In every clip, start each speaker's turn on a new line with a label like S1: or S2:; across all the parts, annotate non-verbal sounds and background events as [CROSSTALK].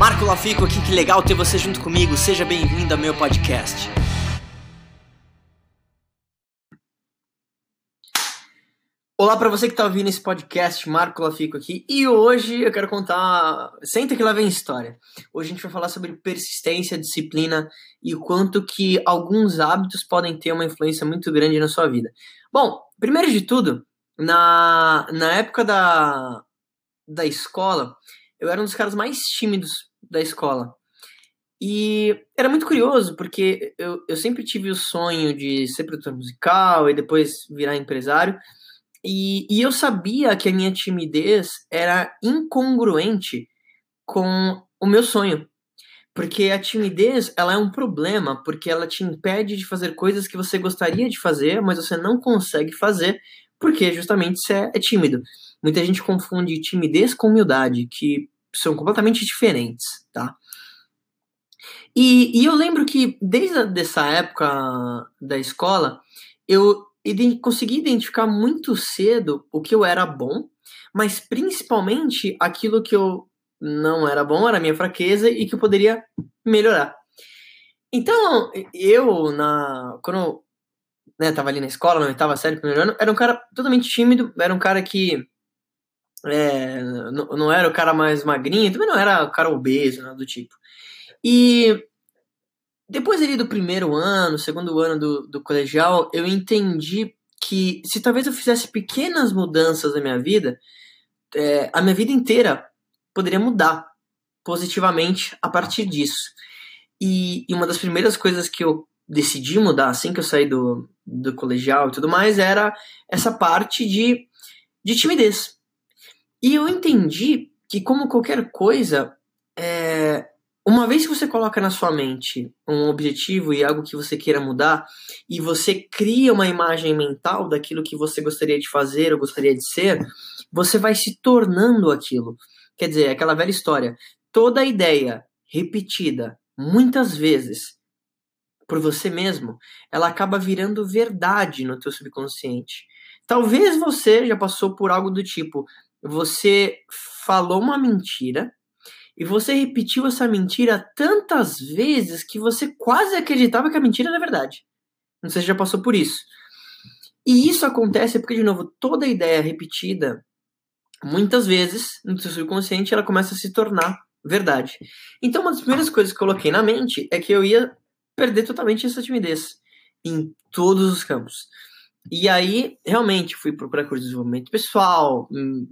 S1: Marco Lafico aqui, que legal ter você junto comigo. Seja bem-vindo ao meu podcast. Olá para você que está ouvindo esse podcast, Marco Lafico aqui, e hoje eu quero contar. Senta que lá vem história. Hoje a gente vai falar sobre persistência, disciplina e o quanto que alguns hábitos podem ter uma influência muito grande na sua vida. Bom, primeiro de tudo, na, na época da, da escola, eu era um dos caras mais tímidos da escola. E era muito curioso, porque eu, eu sempre tive o sonho de ser produtor musical e depois virar empresário. E, e eu sabia que a minha timidez era incongruente com o meu sonho. Porque a timidez, ela é um problema, porque ela te impede de fazer coisas que você gostaria de fazer, mas você não consegue fazer, porque justamente você é, tímido. Muita gente confunde timidez com humildade, que são completamente diferentes, tá? E, e eu lembro que desde essa época da escola, eu consegui identificar muito cedo o que eu era bom, mas principalmente aquilo que eu não era bom, era minha fraqueza e que eu poderia melhorar. Então, eu, na quando eu né, tava ali na escola, na oitava série, primeiro ano, era um cara totalmente tímido, era um cara que é, não, não era o cara mais magrinho, também não era o cara obeso, nada do tipo. E depois ali do primeiro ano, segundo ano do, do colegial, eu entendi que se talvez eu fizesse pequenas mudanças na minha vida, é, a minha vida inteira poderia mudar positivamente a partir disso. E, e, uma das primeiras coisas que eu decidi mudar assim que eu saí do, do colegial e tudo mais era essa parte de, de timidez. E eu entendi que, como qualquer coisa, é, uma vez que você coloca na sua mente um objetivo e algo que você queira mudar, e você cria uma imagem mental daquilo que você gostaria de fazer ou gostaria de ser, você vai se tornando aquilo. Quer dizer, é aquela velha história. Toda ideia repetida muitas vezes por você mesmo, ela acaba virando verdade no teu subconsciente. Talvez você já passou por algo do tipo: você falou uma mentira e você repetiu essa mentira tantas vezes que você quase acreditava que a mentira era verdade. Não sei se já passou por isso. E isso acontece porque, de novo, toda ideia repetida, muitas vezes, no seu subconsciente, ela começa a se tornar verdade. Então, uma das primeiras coisas que coloquei na mente é que eu ia perder totalmente essa timidez em todos os campos. E aí, realmente, fui procurar curso de desenvolvimento pessoal, hum,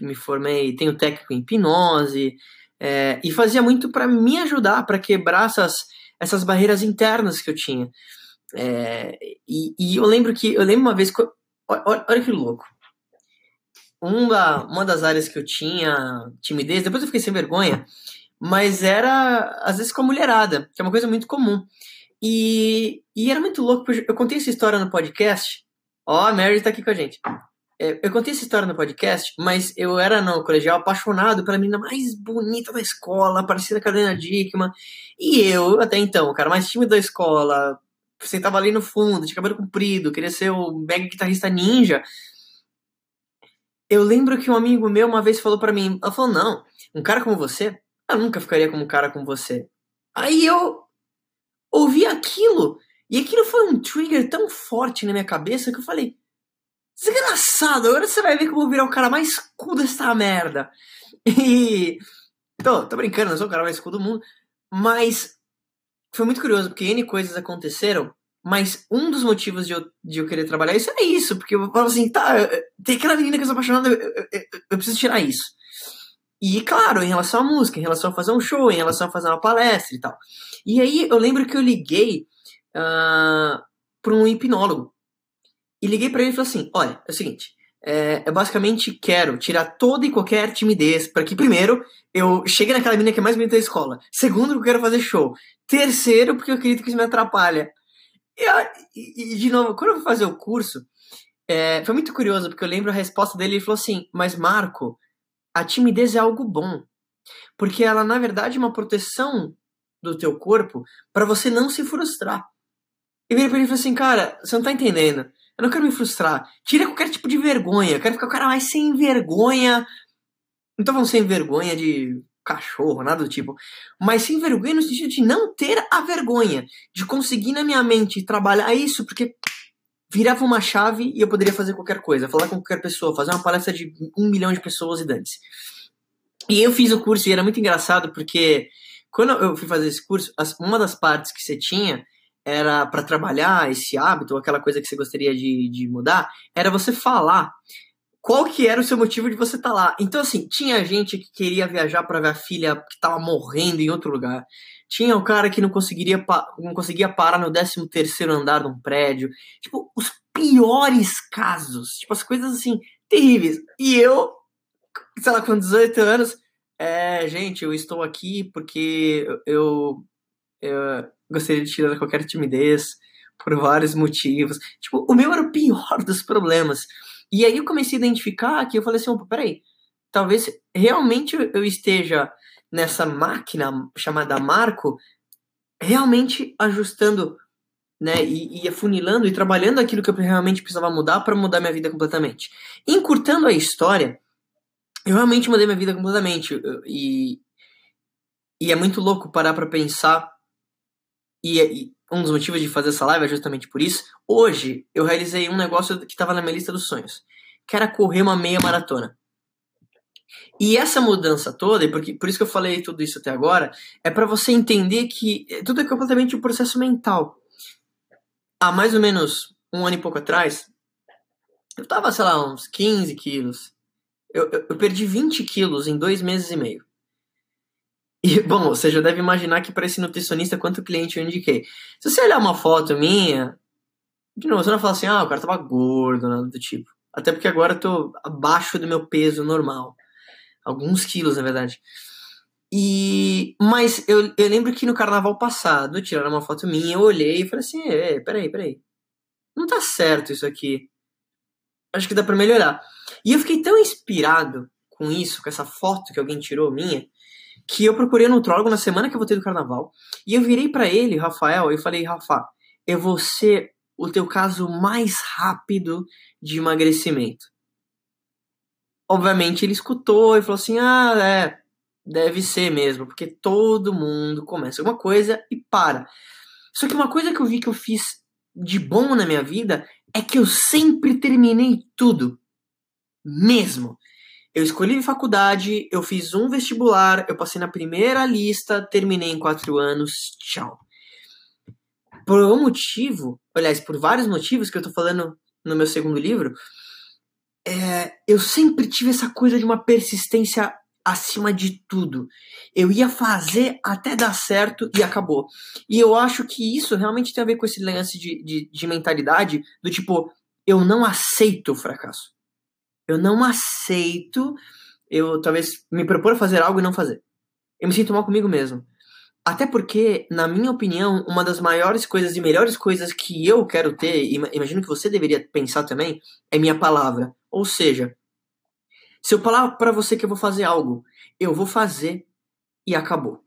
S1: me formei, tenho técnico em hipnose, é, e fazia muito para me ajudar, para quebrar essas, essas barreiras internas que eu tinha. É, e, e, eu lembro que, eu lembro uma vez, que, olha, olha que louco, uma, uma das áreas que eu tinha timidez, depois eu fiquei sem vergonha, mas era, às vezes, com a mulherada, que é uma coisa muito comum. E, e era muito louco, eu contei essa história no podcast. Ó, a Mary tá aqui com a gente. É, eu contei essa história no podcast, mas eu era no colegial apaixonado pela menina mais bonita da escola, parecida com a Helena Dickman. E eu, até então, o cara mais tímido da escola, sentava ali no fundo, tinha cabelo comprido, queria ser o mega guitarrista ninja. Eu lembro que um amigo meu uma vez falou para mim, ela falou, não, um cara como você, eu nunca ficaria como um cara como você. Aí eu ouvi aquilo. E aquilo foi um trigger tão forte na minha cabeça que eu falei: Desgraçado, agora você vai ver que eu vou virar o cara mais cool dessa merda. [LAUGHS] E. Tô, tô brincando, eu sou o cara mais cool do mundo. Mas foi muito curioso, porque N coisas aconteceram. Mas um dos motivos de eu, de eu querer trabalhar isso é isso, porque eu falo assim, tá, tem aquela menina que eu sou apaixonada, eu, eu, eu, eu preciso tirar isso. E, claro, em relação à música, em relação a fazer um show, em relação a fazer uma palestra e tal. E aí eu lembro que eu liguei uh, ah, para um hipnólogo. E liguei para ele e falei assim: olha, é o seguinte. É, eu basicamente quero tirar toda e qualquer timidez para que, primeiro, eu chegue naquela menina que é mais bonita da escola. Segundo, eu quero fazer show. Terceiro, porque eu acredito que isso me atrapalha. E, e de novo, quando eu fui fazer o curso, é, foi muito curioso, porque eu lembro a resposta dele. Ele falou assim: Mas Marco, a timidez é algo bom. Porque ela, na verdade, é uma proteção do teu corpo para você não se frustrar. E virei pra ele e falei assim, cara, você não tá entendendo. Eu não quero me frustrar. Tira qualquer tipo de vergonha. Eu quero ficar o cara mais sem vergonha. Não falando sem vergonha de cachorro, nada do tipo. Mas sem vergonha no sentido de não ter a vergonha de conseguir na minha mente trabalhar isso, porque virava uma chave e eu poderia fazer qualquer coisa, falar com qualquer pessoa, fazer uma palestra de um milhão de pessoas e dantes. E eu fiz o curso e era muito engraçado porque quando eu fui fazer esse curso, uma das partes que você tinha era para trabalhar esse hábito, ou aquela coisa que você gostaria de, de mudar, era você falar qual que era o seu motivo de você estar tá lá. Então, assim, tinha gente que queria viajar para ver a filha que estava morrendo em outro lugar. Tinha o cara que não conseguiria não conseguia parar no 13 terceiro andar de um prédio. Tipo, os piores casos. Tipo, as coisas, assim, terríveis. E eu, sei lá, com 18 anos, é, gente, eu estou aqui porque eu, eu gostaria de tirar qualquer timidez por vários motivos. Tipo, o meu era o pior dos problemas. E aí eu comecei a identificar que eu falei assim, peraí, talvez realmente eu esteja nessa máquina chamada Marco, realmente ajustando, né, e, e afunilando e trabalhando aquilo que eu realmente precisava mudar para mudar minha vida completamente. Encurtando a história, eu realmente mudei minha vida completamente e, e é muito louco parar para pensar e, e um dos motivos de fazer essa live é justamente por isso. Hoje eu realizei um negócio que estava na minha lista dos sonhos, que era correr uma meia maratona. E essa mudança toda, e por isso que eu falei tudo isso até agora, é para você entender que tudo é completamente um processo mental. Há mais ou menos um ano e pouco atrás, eu tava, sei lá, uns 15 quilos. Eu, eu, eu perdi 20 quilos em dois meses e meio. E, [LAUGHS] bom, você já deve imaginar que para esse nutricionista, quanto cliente eu indiquei. Se você olhar uma foto minha, de novo, você não fala assim, ah, o cara tava gordo, nada do tipo. Até porque agora eu tô abaixo do meu peso normal. Alguns quilos, na verdade. E. Mas eu, eu lembro que no carnaval passado, tiraram uma foto minha, eu olhei e falei assim, é, peraí, peraí. Não tá certo isso aqui. Acho que dá para melhorar. E eu fiquei tão inspirado com isso, com essa foto que alguém tirou minha, que eu procurei um nutrólogo na semana que eu voltei do carnaval, e eu virei para ele, Rafael, e falei, Rafa, eu vou ser o teu caso mais rápido de emagrecimento. Obviamente ele escutou e falou assim: ah, é, deve ser mesmo, porque todo mundo começa alguma coisa e para. Só que uma coisa que eu vi que eu fiz de bom na minha vida é que eu sempre terminei tudo. Mesmo. Eu escolhi faculdade, eu fiz um vestibular, eu passei na primeira lista, terminei em quatro anos, tchau. Por um motivo, aliás, por vários motivos que eu tô falando no meu segundo livro, eu sempre tive essa coisa de uma persistência acima de tudo. Eu ia fazer até dar certo e acabou. E eu acho que isso realmente tem a ver com esse lance de, de, de mentalidade do tipo, eu não aceito o fracasso. Eu não aceito eu talvez me propor a fazer algo e não fazer. Eu me sinto mal comigo mesmo. Até porque, na minha opinião, uma das maiores coisas e melhores coisas que eu quero ter, e imagino que você deveria pensar também, é minha palavra. Ou seja, se eu falar para você que eu vou fazer algo, eu vou fazer e acabou.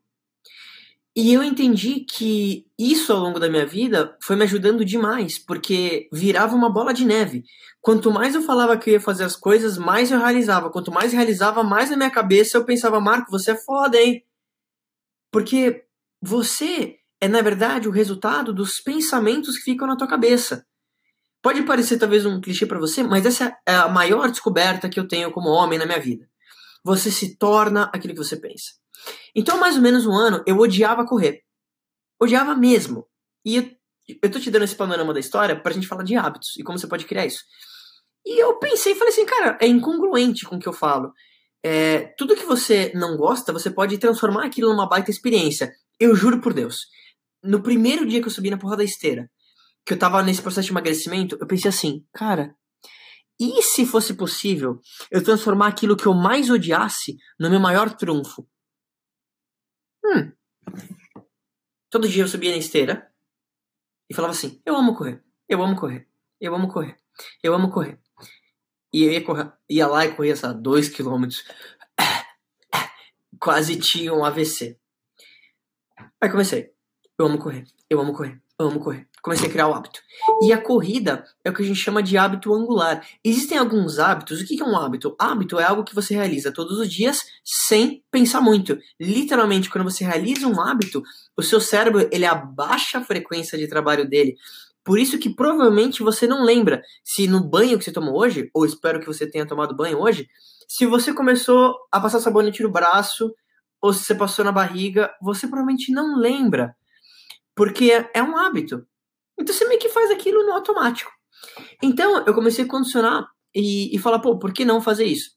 S1: E eu entendi que isso ao longo da minha vida foi me ajudando demais, porque virava uma bola de neve. Quanto mais eu falava que eu ia fazer as coisas, mais eu realizava. Quanto mais realizava, mais na minha cabeça eu pensava, Marco, você é foda, hein? Porque você é, na verdade, o resultado dos pensamentos que ficam na tua cabeça. Pode parecer talvez um clichê para você, mas essa é a maior descoberta que eu tenho como homem na minha vida. Você se torna aquilo que você pensa. Então, mais ou menos um ano, eu odiava correr. Odiava mesmo. E eu, eu tô te dando esse panorama da história pra gente falar de hábitos e como você pode criar isso. E eu pensei falei assim, cara, é incongruente com o que eu falo. É, tudo que você não gosta, você pode transformar aquilo numa baita experiência. Eu juro por Deus. No primeiro dia que eu subi na porra da esteira, que eu tava nesse processo de emagrecimento, eu pensei assim, cara, e se fosse possível eu transformar aquilo que eu mais odiasse no meu maior trunfo? Hum. Todo dia eu subia na esteira e falava assim: Eu amo correr, eu amo correr, eu amo correr, eu amo correr. E eu ia, correr, ia lá e corria, sei dois quilômetros. [COUGHS] Quase tinha um AVC. Aí comecei. Eu amo correr, eu amo correr, amo correr. Comecei a criar o hábito. E a corrida é o que a gente chama de hábito angular. Existem alguns hábitos. O que é um hábito? Hábito é algo que você realiza todos os dias sem pensar muito. Literalmente, quando você realiza um hábito, o seu cérebro ele abaixa a frequência de trabalho dele. Por isso que provavelmente você não lembra se no banho que você tomou hoje, ou espero que você tenha tomado banho hoje, se você começou a passar sabonete no braço, ou se você passou na barriga, você provavelmente não lembra. Porque é um hábito. Então você meio que faz aquilo no automático. Então eu comecei a condicionar e, e falar, pô, por que não fazer isso?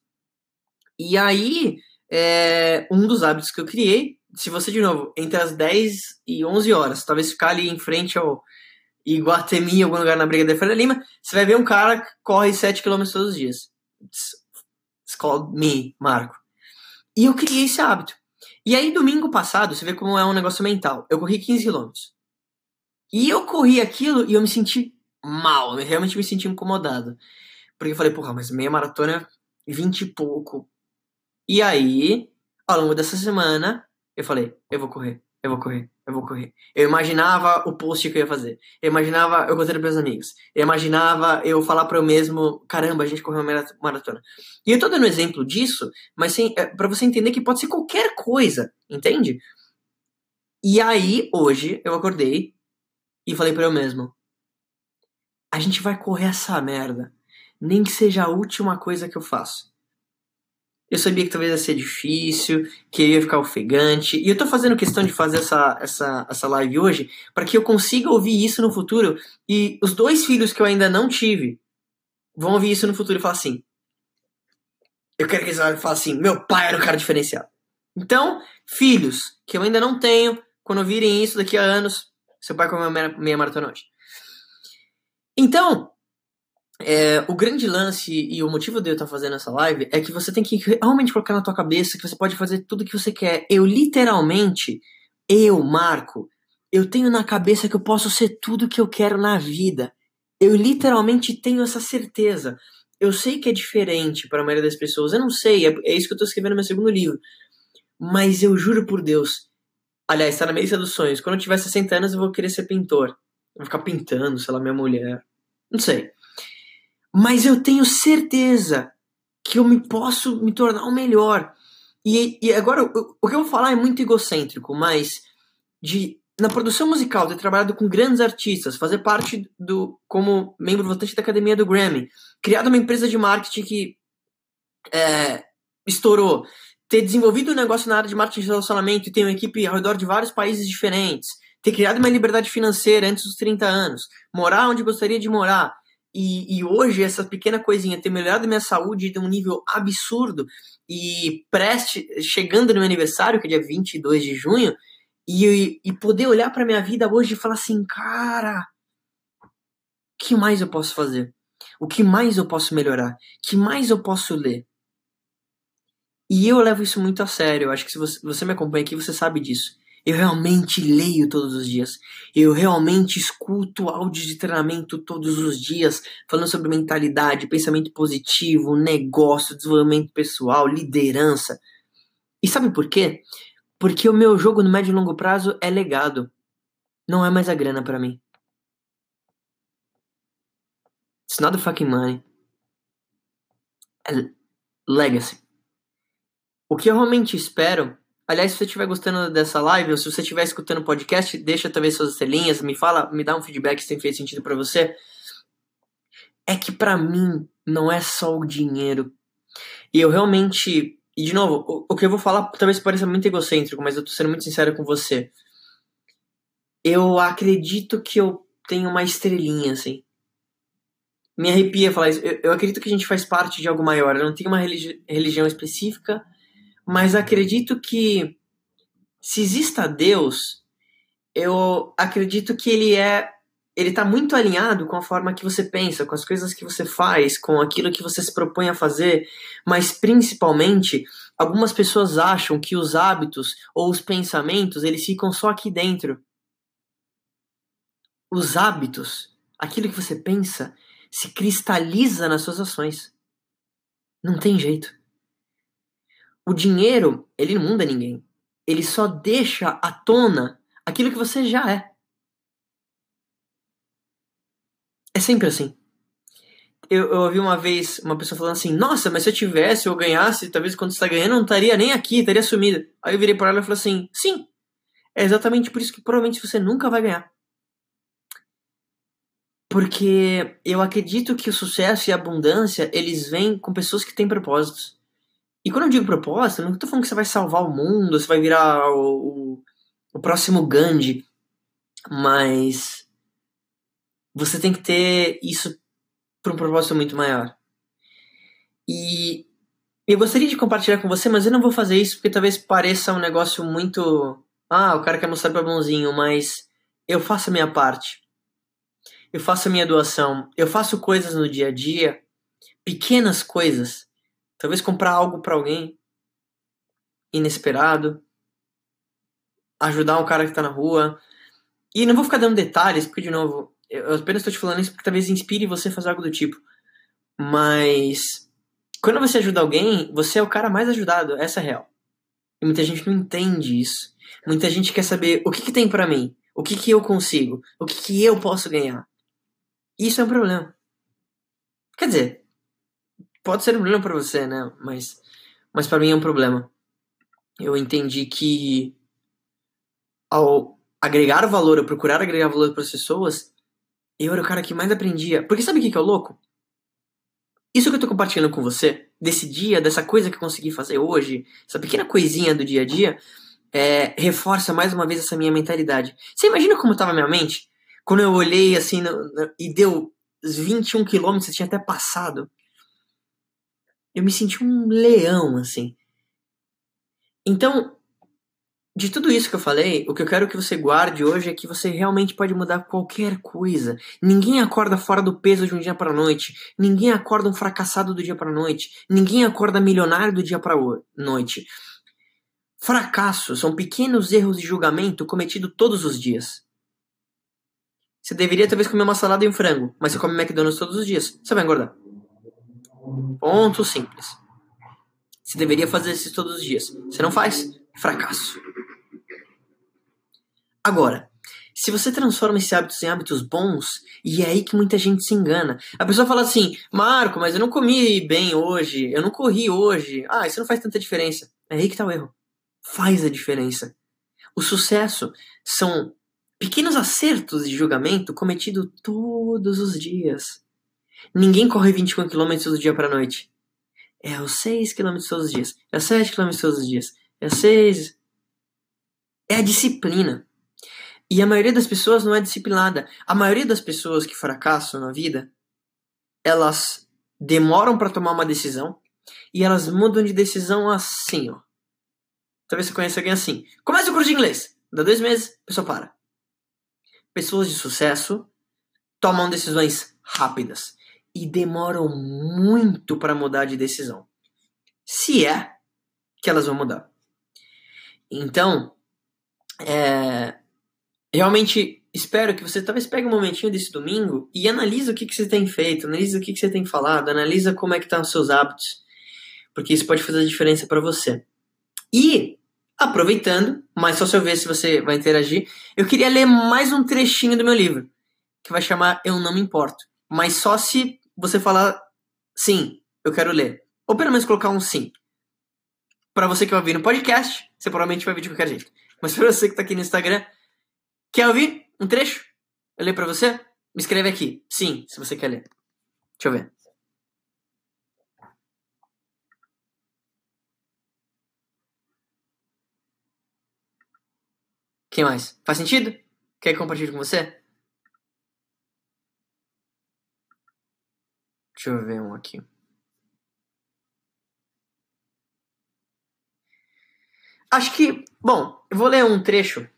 S1: E aí, é, um dos hábitos que eu criei, se você, de novo, entre as 10 e 11 horas, talvez ficar ali em frente ao Iguatemi, em algum lugar na Briga da Feira Lima, você vai ver um cara que corre 7 km todos os dias. It's called me, Marco. E eu criei esse hábito. E aí, domingo passado, você vê como é um negócio mental. Eu corri 15 km. E eu corri aquilo e eu me senti mal, eu realmente me senti incomodado. Porque eu falei, porra, mas meia maratona, 20 e pouco. E aí, ao longo dessa semana, eu falei, eu vou correr, eu vou correr, eu vou correr. Eu imaginava o post que eu ia fazer. Eu imaginava eu contando para meus amigos. Eu imaginava eu falar para eu mesmo, caramba, a gente correu uma maratona. E eu tô dando exemplo disso, mas é, para você entender que pode ser qualquer coisa, entende? E aí, hoje, eu acordei e falei para eu mesmo: a gente vai correr essa merda, nem que seja a última coisa que eu faço. Eu sabia que talvez ia ser difícil, que eu ia ficar ofegante, e eu tô fazendo questão de fazer essa, essa, essa live hoje para que eu consiga ouvir isso no futuro e os dois filhos que eu ainda não tive vão ouvir isso no futuro e falar assim: eu quero que eles falem assim, meu pai era um cara diferenciado. Então, filhos que eu ainda não tenho, quando ouvirem isso daqui a anos, seu pai comeu meia maratona hoje. Então, é, o grande lance e o motivo de eu estar fazendo essa live é que você tem que realmente colocar na tua cabeça que você pode fazer tudo o que você quer. Eu literalmente, eu, Marco, eu tenho na cabeça que eu posso ser tudo que eu quero na vida. Eu literalmente tenho essa certeza. Eu sei que é diferente para a maioria das pessoas. Eu não sei, é, é isso que eu estou escrevendo no meu segundo livro. Mas eu juro por Deus, Aliás, tá na mesa dos sonhos. Quando eu tiver 60 anos, eu vou querer ser pintor. Eu vou ficar pintando, sei lá, minha mulher. Não sei. Mas eu tenho certeza que eu me posso me tornar o melhor. E, e agora, o, o que eu vou falar é muito egocêntrico, mas de na produção musical, ter trabalhado com grandes artistas, fazer parte do como membro votante da academia do Grammy, criado uma empresa de marketing que é, estourou, ter desenvolvido um negócio na área de marketing de relacionamento e ter uma equipe ao redor de vários países diferentes, ter criado uma liberdade financeira antes dos 30 anos, morar onde gostaria de morar, e, e hoje essa pequena coisinha ter melhorado minha saúde de um nível absurdo e preste, chegando no meu aniversário, que é dia 22 de junho, e, e poder olhar para minha vida hoje e falar assim, cara, o que mais eu posso fazer? O que mais eu posso melhorar? O que mais eu posso ler? E eu levo isso muito a sério. Eu acho que se você, você me acompanha aqui, você sabe disso. Eu realmente leio todos os dias. Eu realmente escuto áudios de treinamento todos os dias, falando sobre mentalidade, pensamento positivo, negócio, desenvolvimento pessoal, liderança. E sabe por quê? Porque o meu jogo no médio e longo prazo é legado. Não é mais a grana para mim. It's not the fucking money. É legacy. O que eu realmente espero. Aliás, se você estiver gostando dessa live, ou se você estiver escutando o podcast, deixa talvez suas estrelinhas, me fala, me dá um feedback se tem feito sentido para você. É que para mim não é só o dinheiro. E eu realmente. E de novo, o, o que eu vou falar talvez pareça muito egocêntrico, mas eu tô sendo muito sincero com você. Eu acredito que eu tenho uma estrelinha, assim. Me arrepia falar isso. Eu, eu acredito que a gente faz parte de algo maior. Eu não tenho uma religi religião específica mas acredito que se exista Deus, eu acredito que ele é ele está muito alinhado com a forma que você pensa, com as coisas que você faz, com aquilo que você se propõe a fazer, mas principalmente algumas pessoas acham que os hábitos ou os pensamentos eles ficam só aqui dentro. Os hábitos, aquilo que você pensa, se cristaliza nas suas ações. Não tem jeito. O dinheiro, ele não muda ninguém. Ele só deixa à tona aquilo que você já é. É sempre assim. Eu, eu ouvi uma vez uma pessoa falando assim: Nossa, mas se eu tivesse ou ganhasse, talvez quando você está ganhando, não estaria nem aqui, estaria sumido. Aí eu virei para ela e falei assim: Sim, é exatamente por isso que provavelmente você nunca vai ganhar. Porque eu acredito que o sucesso e a abundância, eles vêm com pessoas que têm propósitos. E quando eu digo propósito, eu não estou falando que você vai salvar o mundo, você vai virar o, o, o próximo Gandhi. Mas você tem que ter isso para um propósito muito maior. E eu gostaria de compartilhar com você, mas eu não vou fazer isso porque talvez pareça um negócio muito. Ah, o cara quer mostrar para bonzinho, mas eu faço a minha parte eu faço a minha doação, eu faço coisas no dia a dia, pequenas coisas, talvez comprar algo para alguém inesperado, ajudar um cara que tá na rua. E não vou ficar dando detalhes, porque de novo, eu apenas estou te falando isso porque talvez inspire você a fazer algo do tipo. Mas quando você ajuda alguém, você é o cara mais ajudado, essa é real. E muita gente não entende isso. Muita gente quer saber o que, que tem para mim, o que, que eu consigo, o que, que eu posso ganhar. Isso é um problema. Quer dizer, pode ser um problema para você, né? Mas, mas para mim é um problema. Eu entendi que ao agregar valor, eu procurar agregar valor para as pessoas, eu era o cara que mais aprendia. Porque sabe o que, é o louco? Isso que eu tô compartilhando com você, desse dia, dessa coisa que eu consegui fazer hoje, essa pequena coisinha do dia a dia, é, reforça mais uma vez essa minha mentalidade. Você imagina como estava minha mente? Quando eu olhei assim no, no, e deu 21 quilômetros, tinha até passado. Eu me senti um leão, assim. Então, de tudo isso que eu falei, o que eu quero que você guarde hoje é que você realmente pode mudar qualquer coisa. Ninguém acorda fora do peso de um dia para noite. Ninguém acorda um fracassado do dia para noite. Ninguém acorda milionário do dia para noite. Fracasso são pequenos erros de julgamento cometidos todos os dias. Você deveria talvez comer uma salada e um frango, mas você come McDonald's todos os dias. Você vai engordar. Ponto simples. Você deveria fazer isso todos os dias. Você não faz? Fracasso. Agora, se você transforma esses hábitos em hábitos bons, e é aí que muita gente se engana. A pessoa fala assim: Marco, mas eu não comi bem hoje, eu não corri hoje. Ah, isso não faz tanta diferença. É aí que tá o erro. Faz a diferença. O sucesso são Pequenos acertos de julgamento cometido todos os dias. Ninguém corre 21 km do dia para noite. É os 6 km todos os dias. É os 7 km todos os dias. É os 6. É a disciplina. E a maioria das pessoas não é disciplinada. A maioria das pessoas que fracassam na vida, elas demoram para tomar uma decisão e elas mudam de decisão assim, ó. Talvez você conheça alguém assim. Começa o curso de inglês. Dá dois meses, a pessoa para pessoas de sucesso tomam decisões rápidas e demoram muito para mudar de decisão. Se é que elas vão mudar. Então, é, realmente espero que você talvez pegue um momentinho desse domingo e analise o que, que você tem feito, analise o que, que você tem falado, analisa como é que estão tá os seus hábitos, porque isso pode fazer a diferença para você. E Aproveitando, mas só se eu ver se você vai interagir, eu queria ler mais um trechinho do meu livro, que vai chamar Eu Não Me Importo. Mas só se você falar sim, eu quero ler. Ou pelo menos colocar um sim. Para você que vai ouvir no podcast, você provavelmente vai ouvir de qualquer jeito. Mas [LAUGHS] para você que tá aqui no Instagram, quer ouvir um trecho? Eu ler para você? Me escreve aqui. Sim, se você quer ler. Deixa eu ver. que mais? Faz sentido? Quer que compartilhe com você? Deixa eu ver um aqui. Acho que, bom, eu vou ler um trecho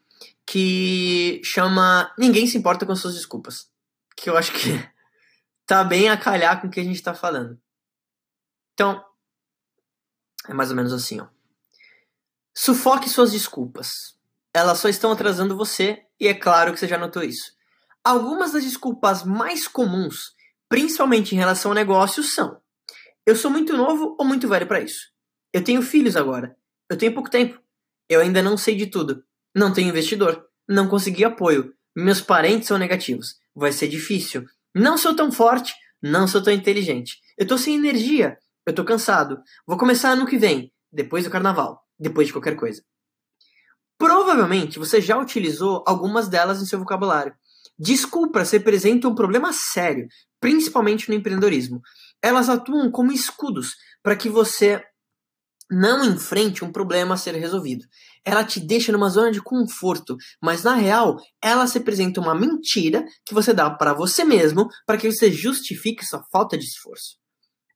S1: que chama Ninguém se importa com suas desculpas. Que eu acho que [LAUGHS] tá bem a calhar com o que a gente tá falando. Então, é mais ou menos assim, ó. Sufoque suas desculpas elas só estão atrasando você, e é claro que você já notou isso. Algumas das desculpas mais comuns, principalmente em relação a negócios, são: eu sou muito novo ou muito velho para isso. Eu tenho filhos agora. Eu tenho pouco tempo. Eu ainda não sei de tudo. Não tenho investidor. Não consegui apoio. Meus parentes são negativos. Vai ser difícil. Não sou tão forte, não sou tão inteligente. Eu tô sem energia, eu tô cansado. Vou começar ano que vem, depois do carnaval, depois de qualquer coisa. Provavelmente você já utilizou algumas delas em seu vocabulário. Desculpas representam um problema sério, principalmente no empreendedorismo. Elas atuam como escudos para que você não enfrente um problema a ser resolvido. Ela te deixa numa zona de conforto, mas na real, ela representa uma mentira que você dá para você mesmo para que você justifique sua falta de esforço.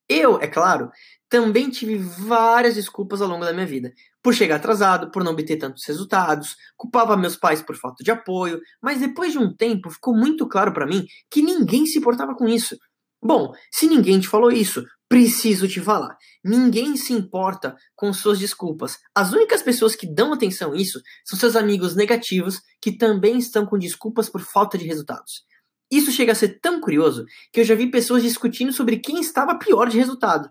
S1: Eu, é claro, também tive várias desculpas ao longo da minha vida. Por chegar atrasado, por não obter tantos resultados, culpava meus pais por falta de apoio, mas depois de um tempo ficou muito claro para mim que ninguém se importava com isso. Bom, se ninguém te falou isso, preciso te falar. Ninguém se importa com suas desculpas. As únicas pessoas que dão atenção a isso são seus amigos negativos que também estão com desculpas por falta de resultados. Isso chega a ser tão curioso que eu já vi pessoas discutindo sobre quem estava pior de resultado.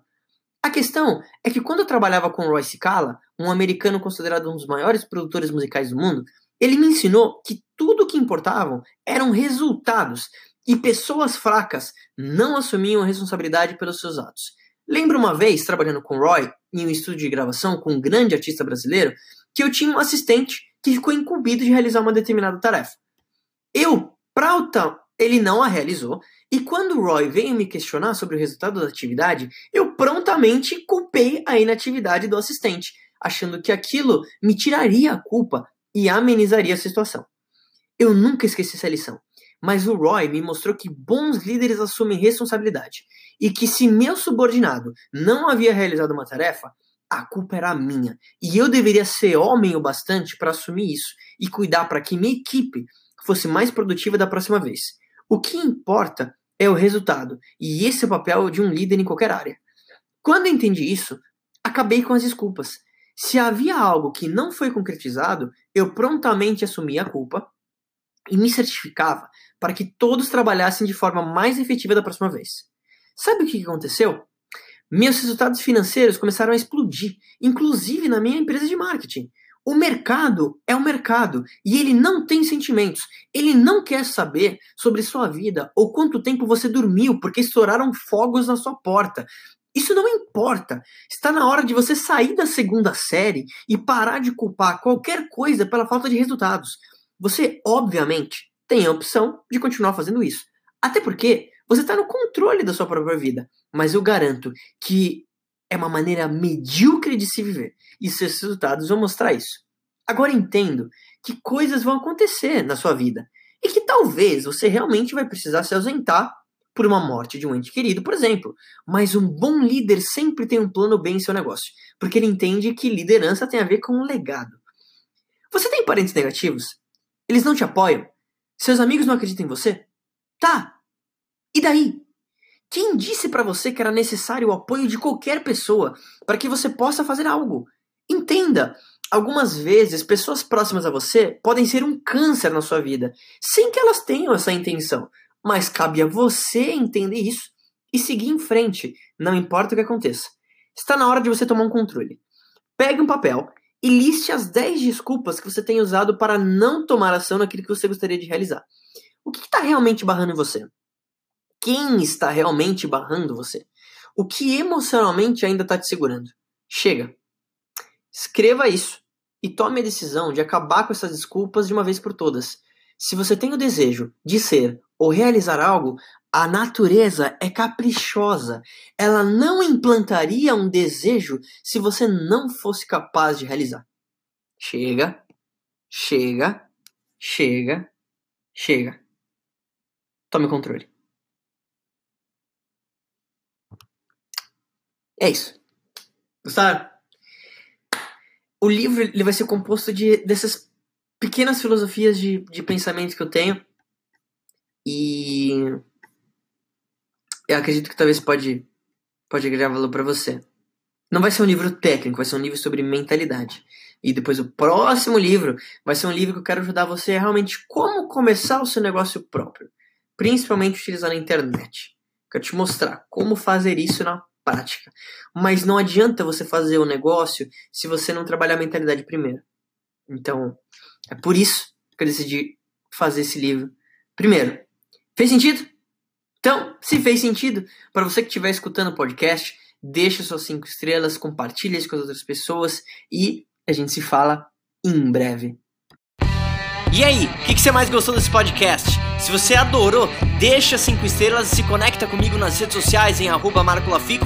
S1: A questão é que quando eu trabalhava com Roy Cicala, um americano considerado um dos maiores produtores musicais do mundo, ele me ensinou que tudo o que importavam eram resultados e pessoas fracas não assumiam a responsabilidade pelos seus atos. Lembro uma vez, trabalhando com Roy, em um estúdio de gravação com um grande artista brasileiro, que eu tinha um assistente que ficou incumbido de realizar uma determinada tarefa. Eu, para ele não a realizou, e quando o Roy veio me questionar sobre o resultado da atividade, eu prontamente culpei a inatividade do assistente, achando que aquilo me tiraria a culpa e amenizaria a situação. Eu nunca esqueci essa lição. Mas o Roy me mostrou que bons líderes assumem responsabilidade e que se meu subordinado não havia realizado uma tarefa, a culpa era minha e eu deveria ser homem o bastante para assumir isso e cuidar para que minha equipe fosse mais produtiva da próxima vez. O que importa é o resultado e esse é o papel de um líder em qualquer área. Quando entendi isso, acabei com as desculpas. Se havia algo que não foi concretizado, eu prontamente assumia a culpa e me certificava para que todos trabalhassem de forma mais efetiva da próxima vez. Sabe o que aconteceu? Meus resultados financeiros começaram a explodir, inclusive na minha empresa de marketing. O mercado é o mercado e ele não tem sentimentos. Ele não quer saber sobre sua vida ou quanto tempo você dormiu porque estouraram fogos na sua porta. Isso não importa. Está na hora de você sair da segunda série e parar de culpar qualquer coisa pela falta de resultados. Você, obviamente, tem a opção de continuar fazendo isso. Até porque você está no controle da sua própria vida. Mas eu garanto que é uma maneira medíocre de se viver. E seus resultados vão mostrar isso. Agora entendo que coisas vão acontecer na sua vida. E que talvez você realmente vai precisar se ausentar por uma morte de um ente querido, por exemplo. Mas um bom líder sempre tem um plano B em seu negócio. Porque ele entende que liderança tem a ver com um legado. Você tem parentes negativos? Eles não te apoiam? Seus amigos não acreditam em você? Tá. E daí? Quem disse para você que era necessário o apoio de qualquer pessoa para que você possa fazer algo? Entenda, algumas vezes pessoas próximas a você podem ser um câncer na sua vida, sem que elas tenham essa intenção, mas cabe a você entender isso e seguir em frente, não importa o que aconteça. Está na hora de você tomar um controle. Pegue um papel e liste as 10 desculpas que você tem usado para não tomar ação naquilo que você gostaria de realizar. O que está realmente barrando você? Quem está realmente barrando você? O que emocionalmente ainda está te segurando? Chega. Escreva isso e tome a decisão de acabar com essas desculpas de uma vez por todas. Se você tem o desejo de ser ou realizar algo, a natureza é caprichosa. Ela não implantaria um desejo se você não fosse capaz de realizar. Chega, chega, chega, chega. Tome controle. É isso. Gostaram? O livro ele vai ser composto de dessas pequenas filosofias de, de pensamento que eu tenho. E eu acredito que talvez pode, pode agregar valor para você. Não vai ser um livro técnico, vai ser um livro sobre mentalidade. E depois o próximo livro vai ser um livro que eu quero ajudar você a realmente como começar o seu negócio próprio, principalmente utilizando a internet. Quero te mostrar como fazer isso na prática. Mas não adianta você fazer o negócio se você não trabalhar a mentalidade primeiro. Então, é por isso que eu decidi fazer esse livro. Primeiro, fez sentido? Então, se fez sentido, para você que estiver escutando o podcast, deixa suas cinco estrelas, compartilha isso com as outras pessoas e a gente se fala em breve. E aí, o que, que, você mais gostou desse podcast? Se você adorou, deixa cinco estrelas e se conecta comigo nas redes sociais em marcolafico